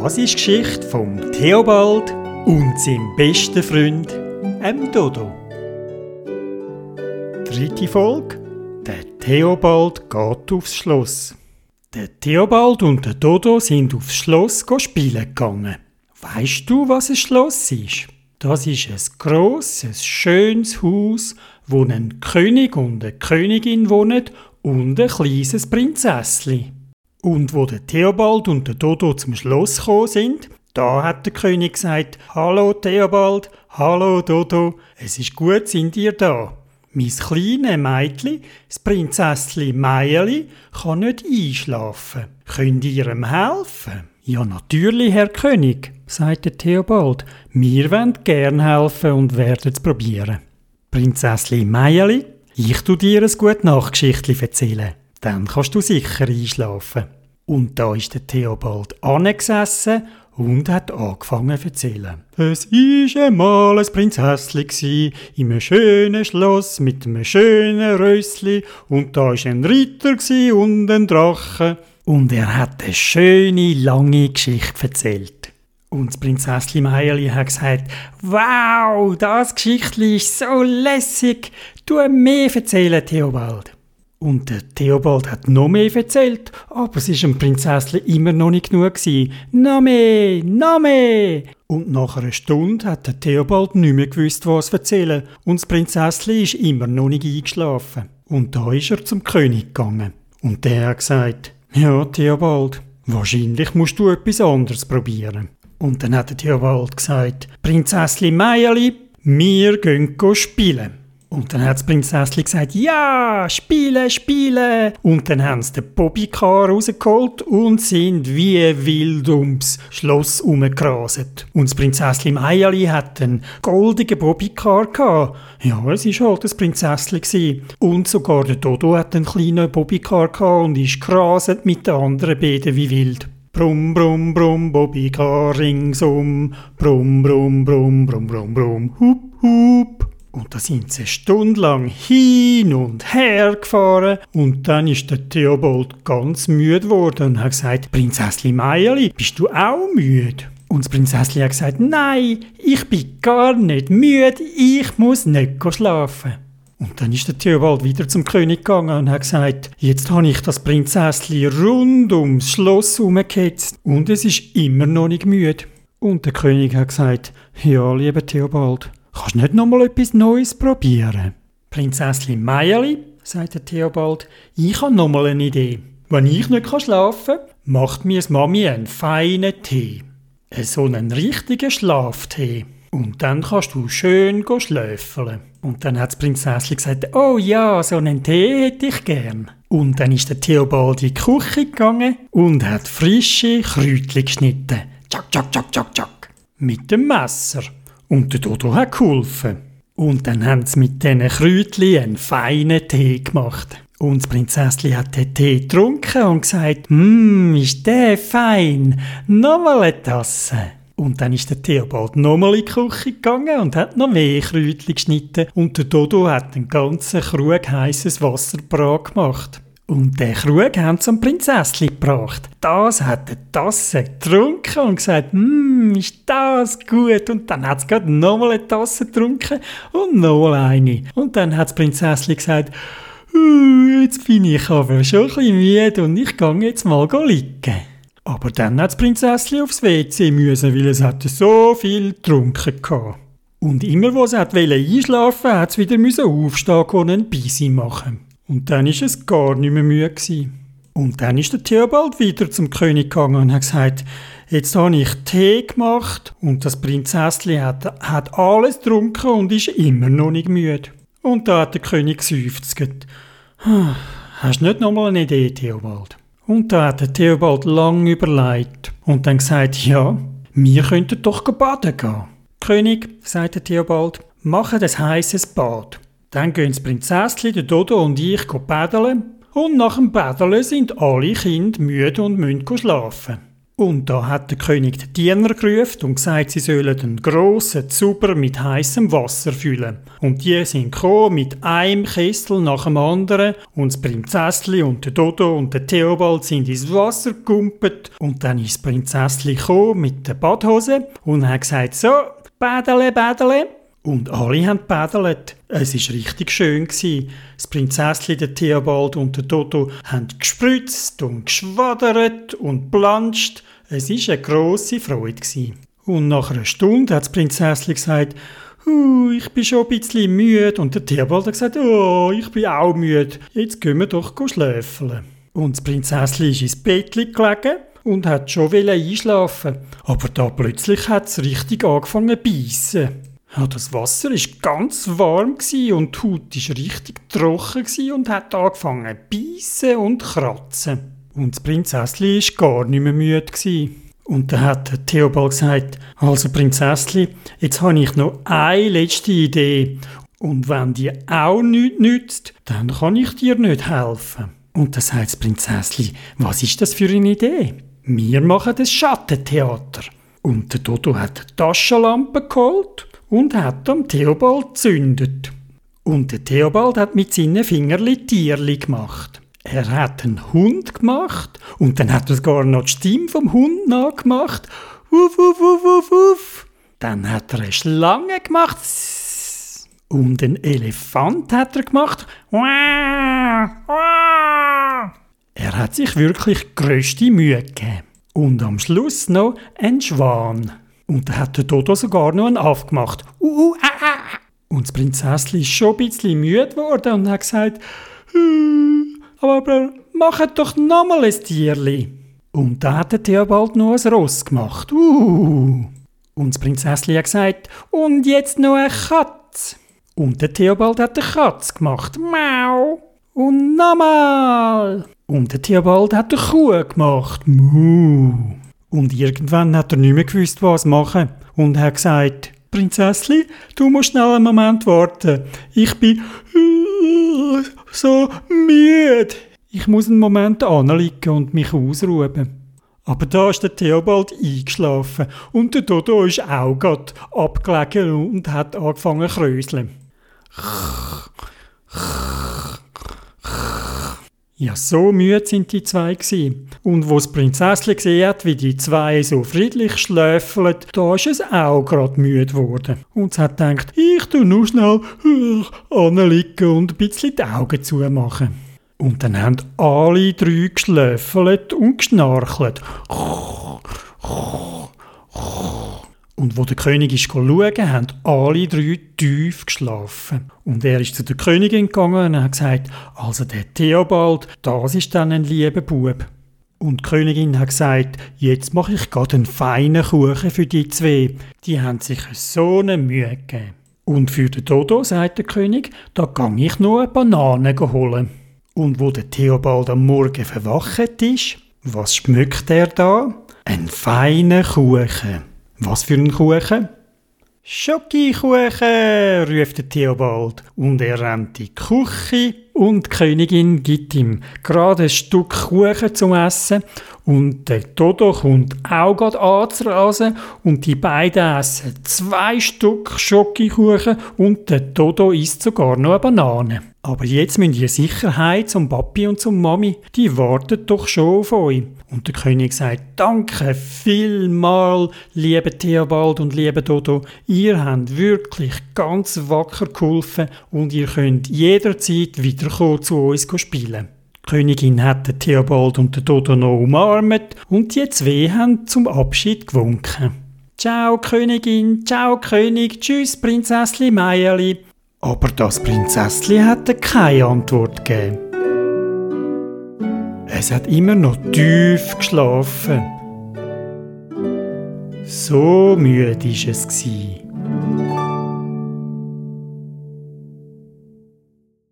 Das ist die Geschichte vom Theobald und seinem besten Freund, dem Dodo. Dritte Folge. Der Theobald geht aufs Schloss. Der Theobald und der Dodo sind aufs Schloss spielen gegangen. Weißt du, was ein Schloss ist? Das ist ein grosses, schönes Haus, wo ein König und eine Königin wohnen und ein kleines Prinzessli. Und wo der Theobald und der Dodo zum Schloss gekommen sind, da hat der König gesagt, Hallo Theobald, hallo Dodo, es ist gut, sind ihr da. Mein kleines Mädchen, das Prinzessli Meierli, kann nicht einschlafen. Könnt ihr ihm helfen? Ja, natürlich, Herr König, sagte Theobald. Wir wollen gern helfen und werden es probieren. Prinzessli Meierli, ich tu dir ein gute Nachgeschichtli erzählen. Dann kannst du sicher einschlafen. Und da ist der Theobald angesessen und hat angefangen zu erzählen. Es war einmal ein Prinzessli in einem schönen Schloss mit einem schönen Rössli und da war ein Ritter und ein Drache und er hat eine schöne, lange Geschichte erzählt. Und das Prinzessli Meierli hat gesagt, wow, das Geschichtli ist so lässig, du mehr erzählen, Theobald. Und der Theobald hat noch mehr erzählt, aber es war dem Prinzessli immer noch nicht genug. Gewesen. Noch mehr, noch mehr! Und nach einer Stunde hat der Theobald nicht mehr gewusst, was erzählen. Und das Prinzessli ist immer noch nicht eingeschlafen. Und da ist er zum König gegangen. Und der hat gesagt, ja, Theobald, wahrscheinlich musst du etwas anderes probieren. Und dann hat der Theobald gesagt, Prinzessli Meierli, wir gehen spielen. Und dann hat das Prinzesschen gesagt, ja, spielen, spielen. Und dann haben sie den Bobbycar rausgeholt und sind wie wild ums Schloss herumgeraset. Und das Prinzesschen Eierli hat einen goldigen Bobbycar gehabt. Ja, es war halt das Prinzesschen. Und sogar der Dodo hat einen kleinen Bobbycar gehabt und ist geraset mit den anderen beiden wie wild. Brumm, brumm, brumm, Bobbycar ringsum. Brumm, brumm, brumm, brumm, brumm, brumm, hup, hup. Und da sind sie stundenlang hin und her gefahren. Und dann ist der Theobald ganz müde geworden und hat gesagt, Prinzessli Meierli, bist du auch müde? Und das Prinzessli hat gesagt, nein, ich bin gar nicht müde, ich muss nicht schlafen. Und dann ist der Theobald wieder zum König gegangen und hat gesagt, jetzt habe ich das Prinzessli rund ums Schloss herumgehetzt und es ist immer noch nicht müde. Und der König hat gesagt, ja, lieber Theobald, Kannst du nicht noch mal etwas Neues probieren? Prinzessin Meierli, sagte Theobald, ich habe noch mal eine Idee. Wenn ich nicht schlafen kann, macht mir Mami einen feinen Tee. So einen richtigen Schlaftee. Und dann kannst du schön schläfeln. Und dann hat die Prinzessin gesagt, oh ja, so einen Tee hätte ich gern. Und dann ist der Theobald in die Küche gegangen und hat frische Kräutchen geschnitten. Tschak, tschak, tschak, tschak, tschak. Mit dem Messer. Und der Dodo hat geholfen. Und dann haben sie mit diesen Kräutchen einen feinen Tee gemacht. Und das Prinzesschen hat den Tee getrunken und gesagt, hm, ist der fein, nochmal eine Tasse. Und dann ist der Theobald nochmal in die Küche gegangen und hat noch mehr Kräutchen geschnitten. Und der Dodo hat einen ganzen Krug heißes Wasser gemacht. Und den Krug haben sie zum Prinzesschen gebracht. Das hat die Tasse getrunken und gesagt, hm, ist das gut. Und dann hat sie gerade nochmal eine Tasse getrunken und nochmal eine. Und dann hat das Prinzesschen gesagt, jetzt bin ich aber schon ein bisschen müde und ich gehe jetzt mal liegen. Aber dann hat das Prinzesschen aufs WC müssen, weil es hatte so viel getrunken hatte. Und immer, wo sie einschlafen wollte, hat sie wieder aufstehen und ein Bisi machen. Und dann ist es gar nicht mehr müde gewesen. Und dann ist der Theobald wieder zum König gegangen und hat gesagt, jetzt habe ich Tee gemacht und das Prinzesschen hat, hat alles getrunken und ist immer noch nicht müde. Und da hat der König geseufzt. Hast du nicht nochmal eine Idee, Theobald? Und da hat der Theobald lang überlegt und dann gesagt, ja, wir könnten doch baden gehen. König, sagte Theobald, mache ein heißes Bad. Dann gehen das Prinzesschen, der Dodo und ich paddeln und nach dem Paddeln sind alle Kinder müde und müssen schlafen. Und da hat der König den Diener gerufen und gesagt, sie sollen einen grossen Zuber mit heißem Wasser füllen. Und die sind gekommen mit einem Kessel nach dem anderen und das Prinzessli und der Dodo und der Theobald sind ins Wasser gegumpelt und dann ist das Prinzessli gekommen mit der Badhose und hat gesagt, so, Bädele, Bädele. Und alle haben gebädelt. Es war richtig schön. Das Prinzesschen, der Theobald und der Toto haben gespritzt und geschwadert und planscht. Es war eine grosse Freude. Und nach einer Stunde hat das Prinzesschen gesagt, uh, ich bin schon ein bisschen müde. Und der Theobald hat gesagt, oh, ich bin auch müde. Jetzt gehen wir doch schläfeln. Und das Prinzesschen ist ins Bett gelegen und hat schon einschlafen Aber da plötzlich hat es richtig angefangen zu beißen. Ja, das Wasser ist ganz warm und die Haut ist richtig trocken und hat angefangen zu beißen und kratzen. Und das Prinzessli ist gar nicht mehr müde Und dann hat Theobald gesagt, also Prinzessli, jetzt habe ich noch eine letzte Idee. Und wenn die auch nichts nützt, dann kann ich dir nicht helfen. Und dann sagt das Prinzessli, was ist das für eine Idee? Wir machen das Schattentheater. Und der Dodo hat eine Taschenlampe geholt und hat am Theobald gezündet. Und der Theobald hat mit seinen Fingerli Tierli gemacht. Er hat einen Hund gemacht und dann hat er sogar noch die Stimme vom Hund nachgemacht. Wuff, wuff, wuff, wuff, wuff. Dann hat er eine Schlange gemacht. Und einen Elefant hat er gemacht. Er hat sich wirklich größte Mühe gegeben. Und am Schluss noch ein Schwan. Und da hat der Dodo sogar noch einen aufgemacht. Uh, uh, ah, ah, ah. Und das Prinzesschen ist schon ein bisschen müde geworden und hat gesagt, hm, aber macht doch nochmal ein Tierli. Und da hat der Theobald noch ein Ross gemacht. Uh. Und das Prinzesschen hat gesagt, und jetzt noch eine Katze. Und der Theobald hat eine Katze gemacht. Mau. Und nochmal. Und der Theobald hat eine Kuh gemacht. Mu. Und irgendwann hat er nicht mehr gewusst, was machen. Und hat gesagt, Prinzessli, du musst schnell einen Moment warten. Ich bin äh, so müde. Ich muss einen Moment anliegen und mich ausruhen. Aber da ist der Theobald eingeschlafen und der Dodo ist auch gerade abgelegen und hat angefangen zu kröseln. Ja, so müde sind die zwei gewesen. Und wo das Prinzesschen gesehen hat, wie die zwei so friedlich schläfeln, da ist es auch gerade müde geworden. Und es hat gedacht, ich tu nur schnell anliegen und ein bisschen die Augen zumachen. Und dann haben alle drei geschläfelt und geschnarchelt. Und wo der König ist schauen, haben alle drei tief geschlafen. Und er ist zu der Königin gegangen und hat gesagt, also der Theobald, das ist dann ein lieber Bub. Und die Königin hat gesagt, jetzt mache ich gerade einen feinen Kuchen für die zwei. Die haben sich so eine Mühe gegeben. Und für den Dodo, sagt der König, da gang ich nur eine Banane holen. Und wo der Theobald am Morgen verwacht ist, was schmückt er da? Ein feiner Kuchen. Was für ein Kuchen? Schokokuchen, ruft Theobald. Und er rennt in die Küche und die Königin gibt ihm gerade ein Stück Kuchen zum Essen. Und der Dodo kommt auch gerade anzurasen und die beiden essen zwei Stück Schokokuchen und der Dodo isst sogar noch eine Banane. Aber jetzt müsst ihr Sicherheit zum Papi und zum Mami, die warten doch schon auf euch. Und der König sagt, danke vielmal, liebe Theobald und liebe Dodo, ihr habt wirklich ganz wacker geholfen und ihr könnt jederzeit wiederkommen zu uns spielen. Die Königin hat den Theobald und den Dodo noch umarmt und die zwei haben zum Abschied gewunken. Ciao Königin, ciao König, tschüss Prinzessli Meierli. Aber das Prinzessli hatte keine Antwort gegeben. Es hat immer noch tief geschlafen. So müde war es.